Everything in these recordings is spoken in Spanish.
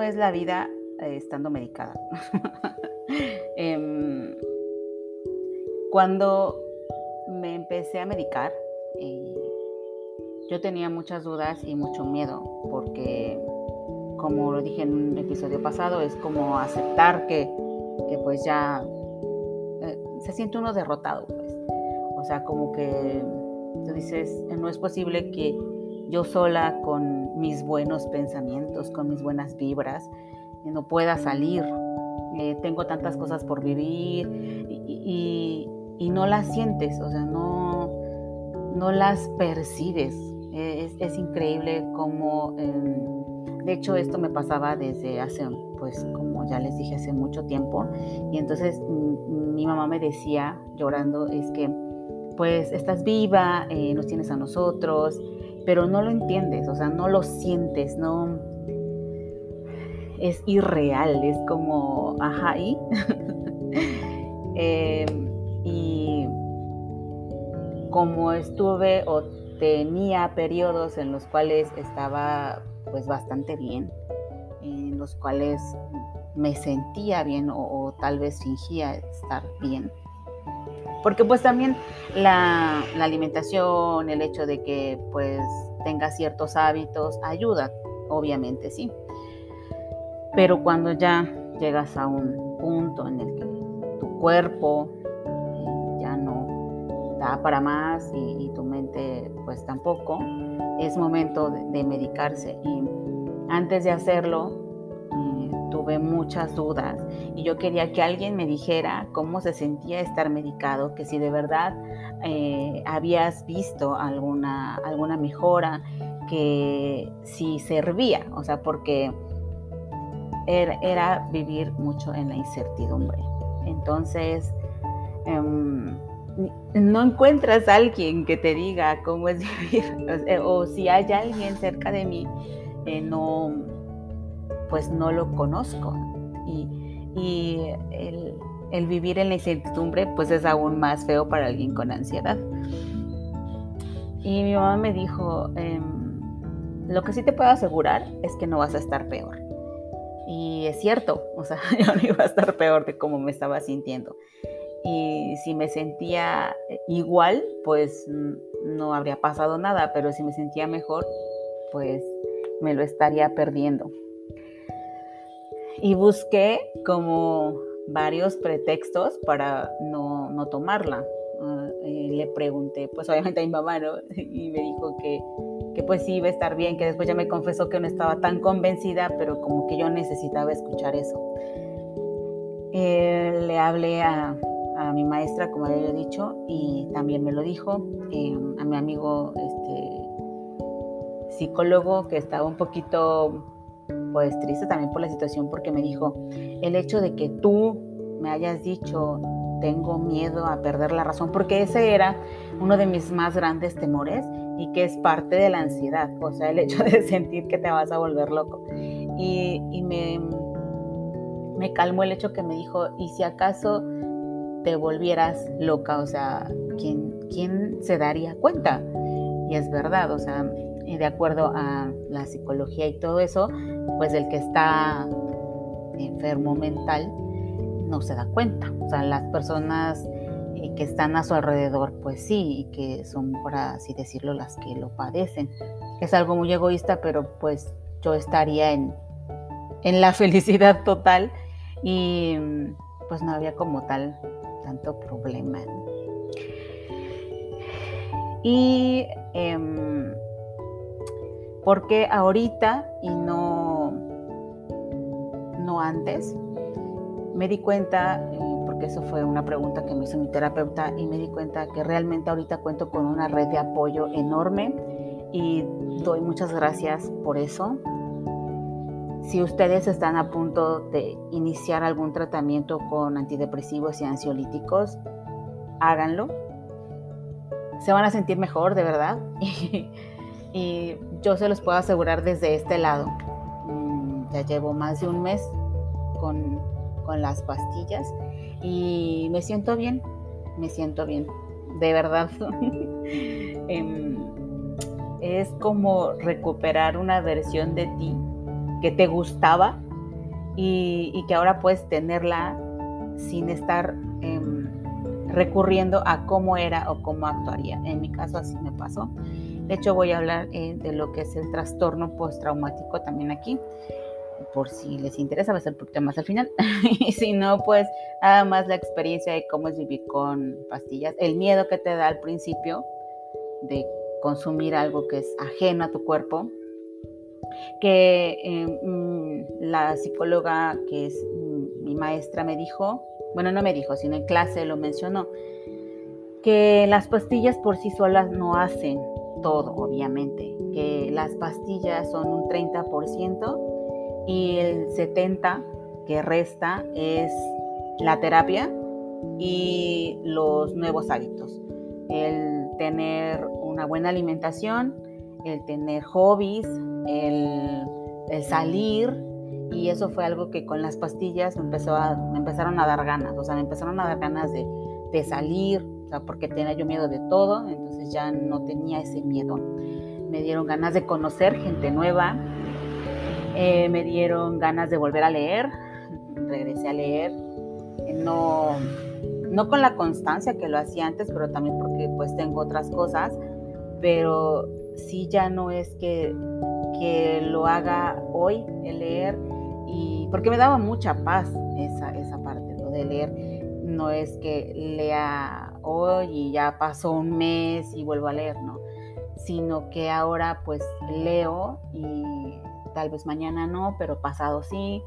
es la vida eh, estando medicada. Em, cuando me empecé a medicar, eh, yo tenía muchas dudas y mucho miedo, porque como lo dije en un episodio pasado, es como aceptar que, pues ya eh, se siente uno derrotado, pues. O sea, como que tú dices, no es posible que yo sola con mis buenos pensamientos, con mis buenas vibras, no pueda salir. Eh, tengo tantas cosas por vivir y, no las sientes, o sea, no, no las percibes. Es, increíble cómo, em, de hecho, esto me pasaba desde hace, pues, como ya les dije, hace mucho tiempo. Y entonces mi mamá me decía, llorando, es que, pues, estás viva, eh, nos tienes a nosotros, pero no lo entiendes, o sea, no lo sientes, no es irreal, es como, ajá, ¿y? Em, y como estuve o tenía periodos en los cuales estaba pues bastante bien, en los cuales me sentía bien o tal vez fingía estar bien, porque pues también la, alimentación, el hecho de que pues tengas ciertos hábitos ayuda, obviamente sí. Pero cuando ya llegas a un punto en el que tu cuerpo eh, ya no da para más y, tu mente pues tampoco, es momento de medicarse. Y antes de hacerlo, tuve muchas dudas y yo quería que alguien me dijera cómo se sentía estar medicado, que si de verdad eh, habías visto alguna, alguna mejora, que si servía, o sea, porque era, vivir mucho en la incertidumbre. Entonces, em, no encuentras a alguien que te diga cómo es vivir, o, si hay alguien cerca de mí, no pues no lo conozco. Y, el, vivir en la incertidumbre pues es aún más feo para alguien con ansiedad. Y mi mamá me dijo, em, lo que sí te puedo asegurar es que no vas a estar peor. Y es cierto, o sea, yo no iba a estar peor de cómo me estaba sintiendo. Y si me sentía igual, pues no habría pasado nada, pero si me sentía mejor, pues me lo estaría perdiendo y busqué como varios pretextos para no, no tomarla. Ah, le pregunté, pues obviamente a mi mamá, ¿no? Y me dijo que, que pues sí iba a estar bien, que después ya me confesó que no estaba tan convencida, pero como que yo necesitaba escuchar eso. Eh, le hablé a, a, mi maestra, como había dicho, y también me lo dijo, eh, a mi amigo este, psicólogo que estaba un poquito pues triste también por la situación porque me dijo, el hecho de que tú me hayas dicho, tengo miedo a perder la razón, porque ese era uno de mis más grandes temores y que es parte de la ansiedad, o sea, el hecho de sentir que te vas a volver loco. Y, me, me calmó el hecho que me dijo, ¿y si acaso te volvieras loca? O sea, ¿quién, quién se daría cuenta? Y es verdad, o sea, de acuerdo a la psicología y todo eso, pues el que está enfermo mental no se da cuenta. O sea, las personas eh, que están a su alrededor, pues sí, y que son, por así decirlo, las que lo padecen. Es algo muy egoísta, pero pues yo estaría en, en la felicidad total y pues no había como tal tanto problema. Y em, porque ahorita y no, antes? Me di cuenta, eh, porque eso fue una pregunta que me hizo mi terapeuta, y me di cuenta que realmente ahorita cuento con una red de apoyo enorme y doy muchas gracias por eso. Si ustedes están a punto de iniciar algún tratamiento con antidepresivos y ansiolíticos, háganlo. Se van a sentir mejor, de verdad. y yo se los puedo asegurar desde este lado. Mm, ya llevo más de un mes con, las pastillas y me siento bien, me siento bien, de verdad. Em, es como recuperar una versión de ti que te gustaba y, que ahora puedes tenerla sin estar em, recurriendo a cómo era o cómo actuaría. En mi caso así me pasó. De hecho voy a hablar eh, de lo que es el trastorno postraumático también aquí por si les interesa, va a ser un más al final. y si no, pues nada más la experiencia de cómo es vivir con pastillas, el miedo que te da al principio de consumir algo que es ajeno a tu cuerpo, que eh, mm, la psicóloga que es mm, mi maestra me dijo, bueno, no me dijo, sino en clase lo mencionó, que las pastillas por sí solas no hacen todo, obviamente, que las pastillas son un 30% y el 70 que resta es la terapia y los nuevos hábitos. El tener una buena alimentación, el tener hobbies, el, salir. Y eso fue algo que con las pastillas me, empezó a, me empezaron a dar ganas. O sea, me empezaron a dar ganas de, de salir, o sea, porque tenía yo miedo de todo. Entonces ya no tenía ese miedo. Me dieron ganas de conocer gente nueva, eh, me dieron ganas de volver a leer, regresé a leer, no, no con la constancia que lo hacía antes, pero también porque pues tengo otras cosas, pero sí ya no es que, que lo haga hoy, el leer, y porque me daba mucha paz esa, esa parte, de leer. No es que lea hoy y ya pasó un mes y vuelvo a leer, no, sino que ahora pues leo y tal vez mañana no, pero pasado sí.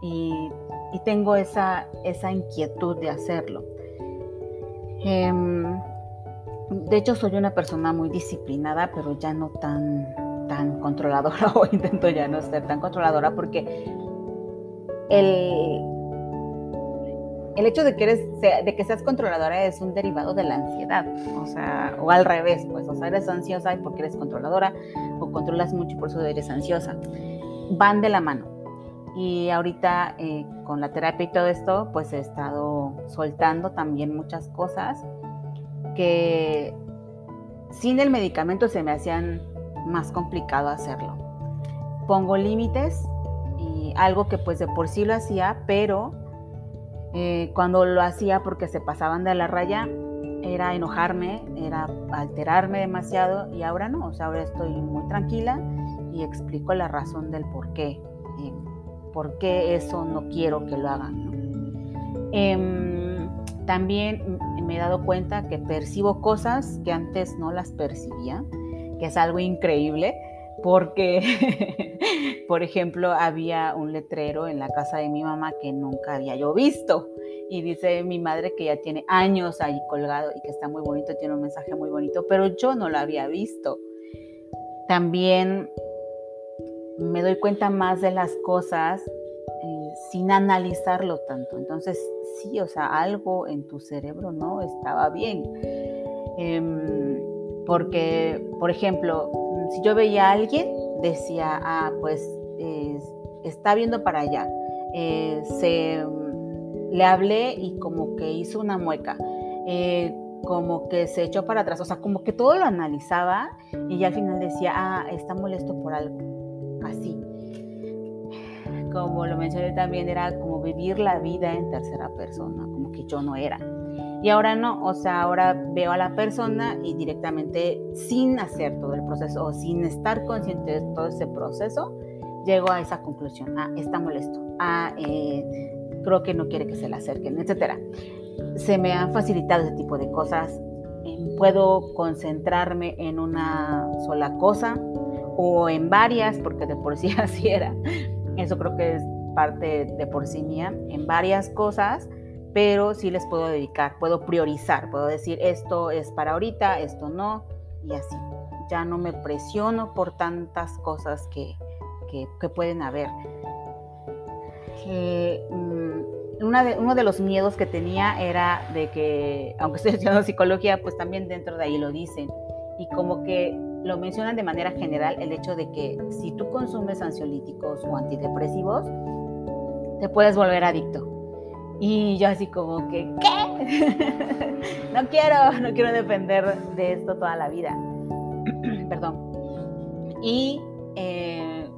Y, tengo esa, esa inquietud de hacerlo. Em, de hecho, soy una persona muy disciplinada, pero ya no tan, tan controladora, o intento ya no ser tan controladora, porque el, el hecho de que, eres, de que seas controladora es un derivado de la ansiedad, o sea, o al revés, pues, o sea, eres ansiosa porque eres controladora, o controlas mucho por eso eres ansiosa. Van de la mano. Y ahorita eh, con la terapia y todo esto, pues he estado soltando también muchas cosas que sin el medicamento se me hacían más complicado hacerlo. Pongo límites y algo que pues de por sí lo hacía, pero eh, cuando lo hacía porque se pasaban de la raya, era enojarme, era alterarme demasiado y ahora no, o sea, ahora estoy muy tranquila y explico la razón del por qué, eh, por qué eso no quiero que lo hagan. Em, también me he dado cuenta que percibo cosas que antes no las percibía, que es algo increíble, porque, por ejemplo, había un letrero en la casa de mi mamá que nunca había yo visto y dice mi madre que ya tiene años ahí colgado y que está muy bonito, tiene un mensaje muy bonito, pero yo no lo había visto. También me doy cuenta más de las cosas eh, sin analizarlo tanto. Entonces, sí, o sea, algo en tu cerebro no estaba bien. Em, porque, por ejemplo, si yo veía a alguien, decía, ah, pues está viendo para allá. Eh, se le hablé y como que hizo una mueca, eh, como que se echó para atrás, o sea, como que todo lo analizaba y ya al final decía, ah, está molesto por algo, así. Como lo mencioné también, era como vivir la vida en tercera persona, como que yo no era. Y ahora no, o sea, ahora veo a la persona y directamente sin hacer todo el proceso o sin estar consciente de todo ese proceso, llego a esa conclusión. Ah, está molesto. Ah, eh, creo que no quiere que se le acerquen, etcétera. Se me han facilitado ese tipo de cosas. Puedo concentrarme en una sola cosa o en varias, porque de por sí así era. Eso creo que es parte de por sí mía, en varias cosas, pero sí les puedo dedicar, puedo priorizar, puedo decir esto es para ahorita, esto no, y así. Ya no me presiono por tantas cosas que, que, pueden haber. Eh, de, uno de los miedos que tenía era de que, aunque estoy estudiando psicología, pues también dentro de ahí lo dicen. Y como que lo mencionan de manera general el hecho de que si tú consumes ansiolíticos o antidepresivos, te puedes volver adicto. Y yo así como que, ¿qué? no quiero, no quiero depender de esto toda la vida. Perdón. Y eh,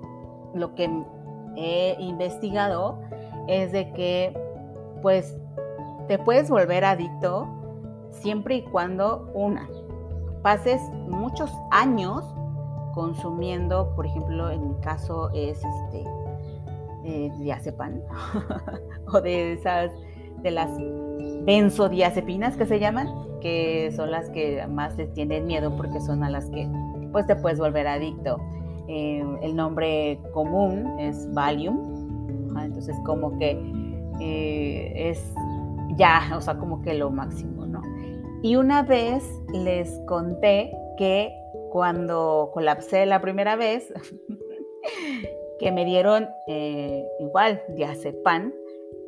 lo que he investigado es de que pues te puedes volver adicto siempre y cuando una pases muchos años consumiendo, por ejemplo, en mi caso es este eh, o de esas de las benzodiazepinas que se llaman, que son las que más les tienen miedo porque son a las que pues te puedes volver adicto. Eh, el nombre común es Valium, entonces como que eh, es ya, o sea, como que lo máximo, ¿no? Y una vez les conté que cuando colapsé la primera vez, que me dieron eh, igual diazepam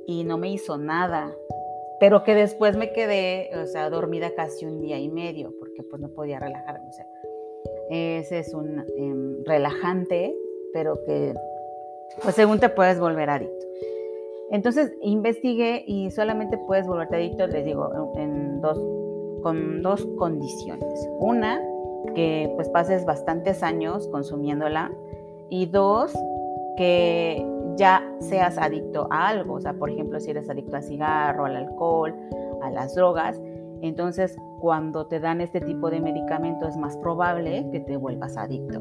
y no me hizo nada, pero que después me quedé, o sea, dormida casi un día y medio porque pues no podía relajarme, o sea, ese es un em, relajante, pero que pues según te puedes volver adicto. Entonces investigué y solamente puedes volverte adicto, les digo, en dos, con dos condiciones. Una, que pues pases bastantes años consumiéndola y dos, que ya seas adicto a algo, o sea, por ejemplo, si eres adicto al cigarro, al alcohol, a las drogas, entonces cuando te dan este tipo de medicamento es más probable que te vuelvas adicto.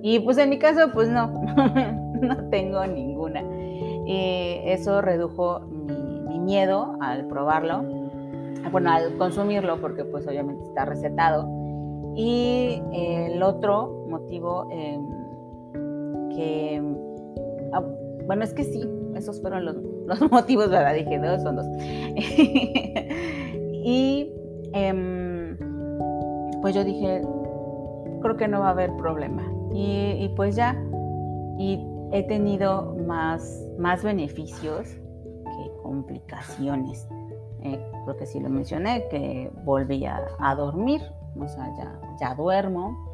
Y pues en mi caso, pues no, no tengo ninguna. Y eso redujo mi, miedo al probarlo, bueno, al consumirlo, porque pues obviamente está recetado. Y el otro motivo em, que, ah, bueno, es que sí, esos fueron los, los motivos, ¿verdad? Dije, dos son dos. y em, pues yo dije, creo que no va a haber problema. Y, pues ya, y he tenido más, más beneficios que complicaciones. Eh, creo que sí lo mencioné, que volví a, dormir, o sea, ya, ya duermo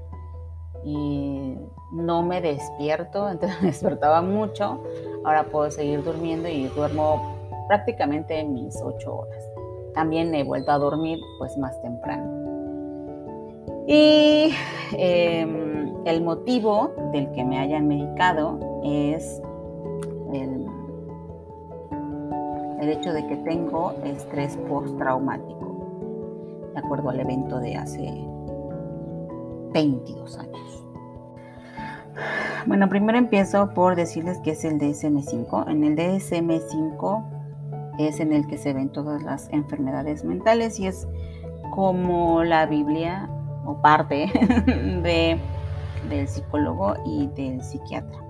y no me despierto, entonces me despertaba mucho, ahora puedo seguir durmiendo y duermo prácticamente mis ocho horas. También he vuelto a dormir pues más temprano. Y em, el motivo del que me hayan medicado es el, hecho de que tengo estrés postraumático, de acuerdo al evento de hace 22 años. Bueno, primero empiezo por decirles que es el DSM5. En el DSM5 es en el que se ven todas las enfermedades mentales y es como la Biblia o parte de, del psicólogo y del psiquiatra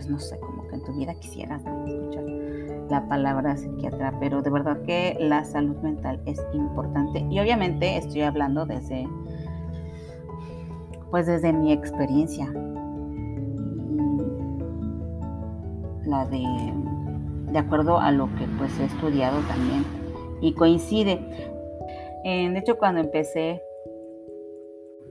pues no sé, como que en tu vida quisieras escuchar la palabra psiquiatra, pero de verdad que la salud mental es importante y obviamente estoy hablando desde, pues desde mi experiencia, la de, de acuerdo a lo que pues he estudiado también y coincide. de hecho, cuando empecé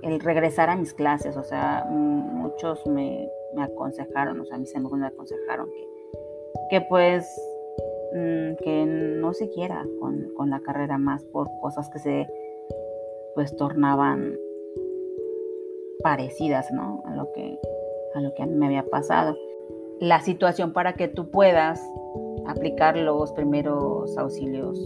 el regresar a mis clases, o sea, muchos me aconsejaron, o sea, mis amigos me aconsejaron que, que pues mm, que no siguiera con, con la carrera más por cosas que se pues tornaban parecidas, ¿no? A lo que a lo que a mí me había pasado. La situación para que tú puedas aplicar los primeros auxilios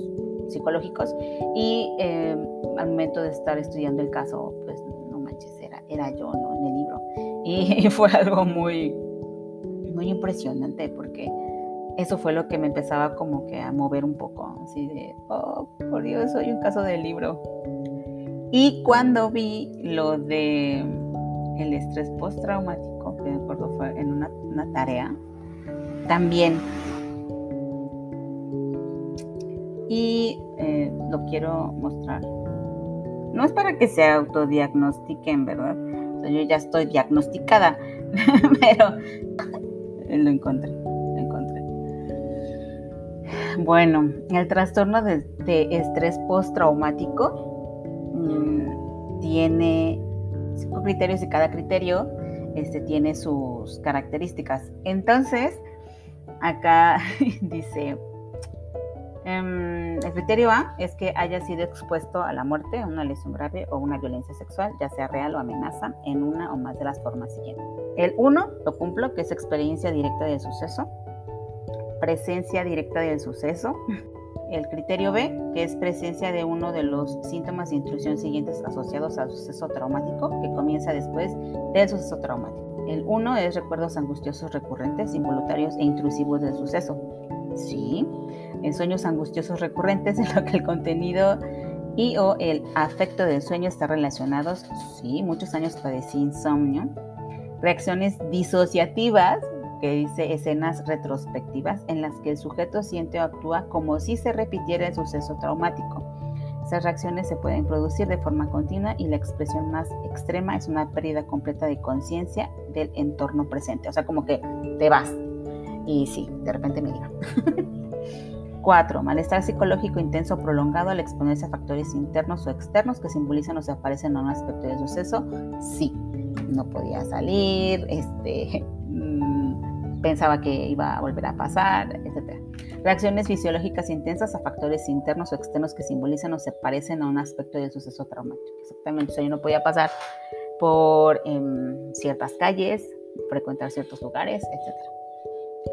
psicológicos y eh, al momento de estar estudiando el caso, pues no manches, era, era yo, ¿no? En el libro. Y fue algo muy, muy impresionante porque eso fue lo que me empezaba como que a mover un poco, así de, oh, por Dios, soy un caso de libro. Y cuando vi lo de el estrés postraumático, que me acuerdo fue en una, tarea, también. Y eh, lo quiero mostrar. No es para que se autodiagnostiquen, ¿verdad? yo ya estoy diagnosticada, pero lo encontré. Bueno, el trastorno de, estrés postraumático mm, tiene cinco criterios y cada criterio este, tiene sus características. Entonces, acá dice, Em, el criterio A es que haya sido expuesto a la muerte, a una lesión grave o una violencia sexual, ya sea real o amenaza, en una o más de las formas siguientes. El 1 lo cumplo, que es experiencia directa del suceso, presencia directa del suceso. El criterio B, que es presencia de uno de los síntomas de intrusión siguientes asociados al suceso traumático, que comienza después del suceso traumático. El 1 es recuerdos angustiosos recurrentes, involuntarios e intrusivos del suceso. Sí, en sueños angustiosos recurrentes en lo que el contenido y o el afecto del sueño está relacionados. Sí, muchos años padecí insomnio. Reacciones disociativas, que dice escenas retrospectivas en las que el sujeto siente o actúa como si se repitiera el suceso traumático. Esas reacciones se pueden producir de forma continua y la expresión más extrema es una pérdida completa de conciencia del entorno presente. O sea, como que te vas. Y sí, de repente me iba. 4. Malestar psicológico intenso prolongado al exponerse a factores internos o externos que simbolizan o se aparecen en un aspecto del suceso. Sí, no podía salir, este, mm, pensaba que iba a volver a pasar, etc. Reacciones fisiológicas intensas a factores internos o externos que simbolizan o se parecen a un aspecto del suceso traumático. Exactamente, o sea, yo no podía pasar por em, ciertas calles, frecuentar ciertos lugares, etc.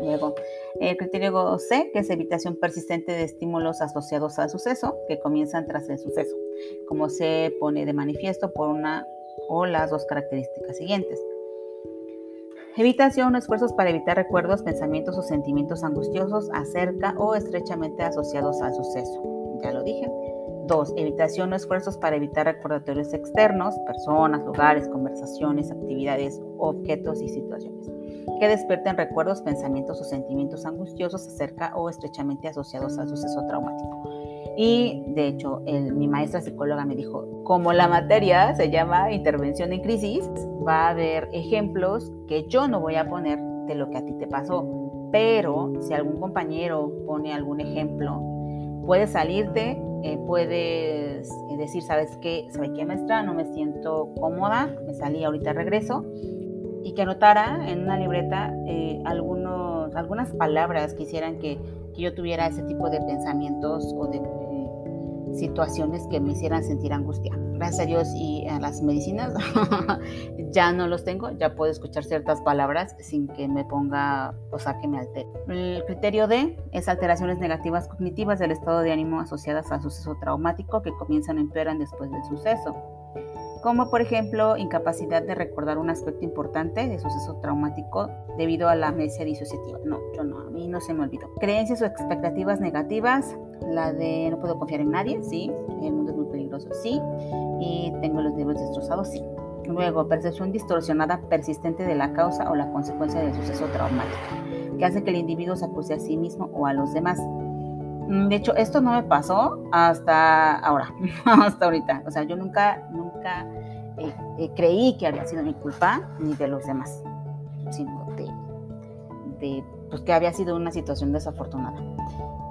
Luego, el criterio C, que es evitación persistente de estímulos asociados al suceso, que comienzan tras el suceso, como se pone de manifiesto por una o las dos características siguientes. Evitación esfuerzos para evitar recuerdos, pensamientos o sentimientos angustiosos acerca o estrechamente asociados al suceso. Ya lo dije. 2. Evitación o esfuerzos para evitar recordatorios externos, personas, lugares, conversaciones, actividades, objetos y situaciones que despierten recuerdos, pensamientos o sentimientos angustiosos acerca o estrechamente asociados al suceso traumático. Y de hecho, mi maestra psicóloga me dijo, como la materia se llama intervención en crisis, va a haber ejemplos que yo no voy a poner de lo que a ti te pasó, pero si algún compañero pone algún ejemplo, puedes salirte, eh, puedes eh, decir, ¿sabes qué? ¿Sabes qué, maestra? No me siento cómoda, me salí, ahorita regreso y que anotara en una libreta eh, algunos, algunas palabras que hicieran que, que, yo tuviera ese tipo de pensamientos o de situaciones que me hicieran sentir angustia. Gracias a Dios y a las medicinas ya no los tengo, ya puedo escuchar ciertas palabras sin que me ponga, o sea, que me altere. El criterio D es alteraciones negativas cognitivas del estado de ánimo asociadas al suceso traumático que comienzan o empeoran después del suceso como por ejemplo incapacidad de recordar un aspecto importante de suceso traumático debido a la amnesia disociativa. No, yo no, a mí no se me olvidó. Creencias o expectativas negativas, la de no puedo confiar en nadie, sí, el mundo es muy peligroso, sí, y tengo los dedos destrozados, sí. Luego, percepción distorsionada persistente de la causa o la consecuencia del suceso traumático, que hace que el individuo se acuse a sí mismo o a los demás. Mm, de hecho, esto no me pasó hasta ahora, hasta ahorita. O sea, yo nunca, nunca eh, eh, creí que había sido mi culpa ni de los demás, sino de, pues, que había sido una situación desafortunada.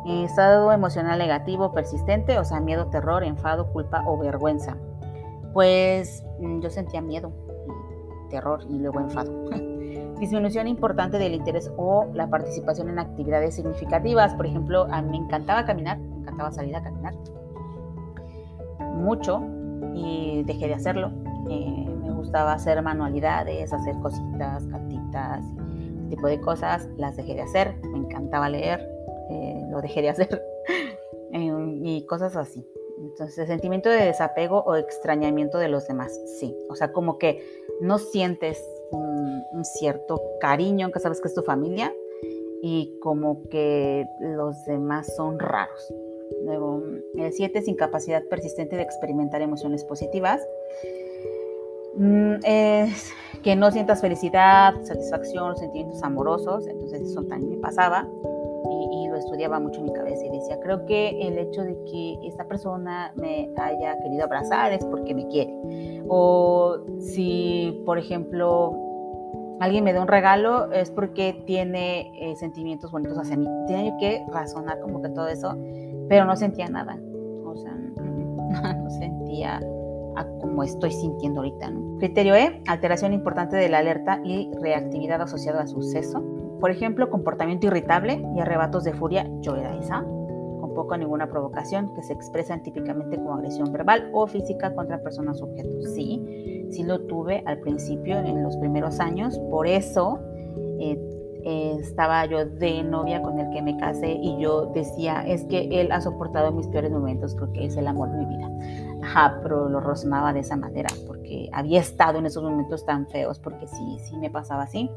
Estado emocional negativo persistente, o sea, miedo, terror, enfado, culpa o vergüenza. Pues mm, yo sentía miedo, terror y luego enfado. disminución importante del interés o la participación en actividades significativas. Por ejemplo, a mí me encantaba caminar, me encantaba salir a caminar mucho y dejé de hacerlo. Eh, me gustaba hacer manualidades, hacer cositas, cartitas, ese tipo de cosas, las dejé de hacer. Me encantaba leer, eh, lo dejé de hacer eh, y cosas así. Entonces, sentimiento de desapego o extrañamiento de los demás, sí. O sea, como que no sientes un, cierto cariño, aunque sabes que es tu familia, y como que los demás son raros. Luego, el 7 es incapacidad persistente de experimentar emociones positivas. Mm, es que no sientas felicidad, satisfacción, sentimientos amorosos, entonces eso también me pasaba y, lo estudiaba mucho en mi cabeza y decía, creo que el hecho de que esta persona me haya querido abrazar es porque me quiere. O si, por ejemplo, alguien me da un regalo es porque tiene eh, sentimientos bonitos hacia mí. Tenía que razonar como que todo eso, pero no sentía nada. O sea, no, sentía como estoy sintiendo ahorita. Criterio E, alteración importante de la alerta y reactividad asociada al suceso. Por ejemplo, comportamiento irritable y arrebatos de furia, yo era esa tampoco ninguna provocación que se expresan típicamente como agresión verbal o física contra personas o objetos. Sí, sí lo tuve al principio, en los primeros años, por eso eh, estaba yo de novia con el que me casé y yo decía, es que él ha soportado mis peores momentos, creo que es el amor de mi vida. Ajá, pero lo razonaba de esa manera, porque había estado en esos momentos tan feos, porque sí, sí me pasaba así.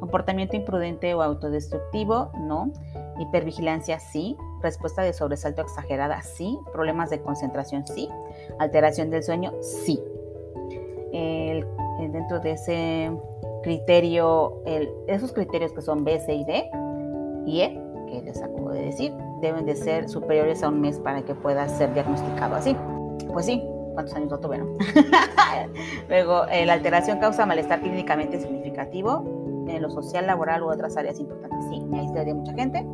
Comportamiento imprudente o autodestructivo, no. Hipervigilancia, sí. Respuesta de sobresalto exagerada, sí. Problemas de concentración, sí. Alteración del sueño, sí. dentro de ese criterio, esos criterios que son B, C y D y E, que les acabo de decir, deben de ser superiores a un mes para que pueda ser diagnosticado así. Pues sí, ¿cuántos años no tuvieron? Luego, eh, la alteración causa malestar clínicamente significativo en lo social, laboral u otras áreas importantes. Sí, me aislaría mucha gente.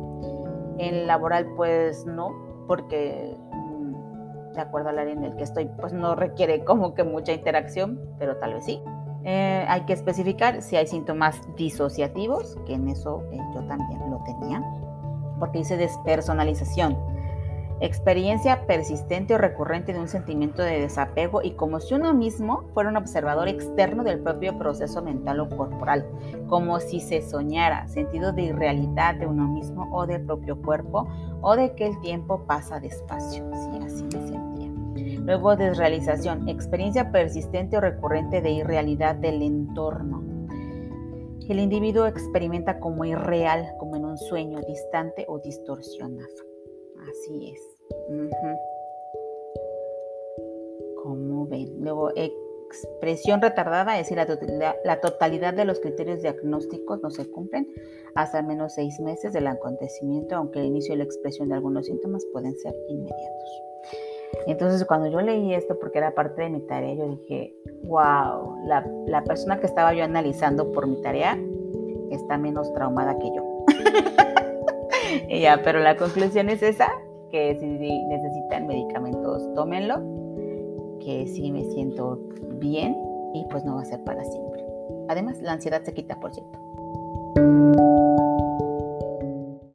En laboral, pues no, porque mm, de acuerdo al área en el que estoy, pues no requiere como que mucha interacción, pero tal vez sí. Eh, hay que especificar si hay síntomas disociativos, que en eso eh, yo también lo tenía, porque dice despersonalización. Experiencia persistente o recurrente de un sentimiento de desapego y como si uno mismo fuera un observador externo del propio proceso mental o corporal, como si se soñara, sentido de irrealidad de uno mismo o del propio cuerpo o de que el tiempo pasa despacio. Sí, así me sentía. Luego, desrealización, experiencia persistente o recurrente de irrealidad del entorno. El individuo experimenta como irreal, como en un sueño distante o distorsionado. Así es. Como ven? Luego, expresión retardada, es decir, la totalidad, de los criterios diagnósticos no se cumplen hasta al menos seis meses del acontecimiento, aunque el inicio y la expresión de algunos síntomas pueden ser inmediatos. Entonces, cuando yo leí esto, porque era parte de mi tarea, yo dije, wow, la, la persona que estaba yo analizando por mi tarea está menos traumada que yo. ya, pero la conclusión es esa, que si necesitan medicamentos, tómenlo, que sí me siento bien y pues no va a ser para siempre. Además, la ansiedad se quita, por cierto.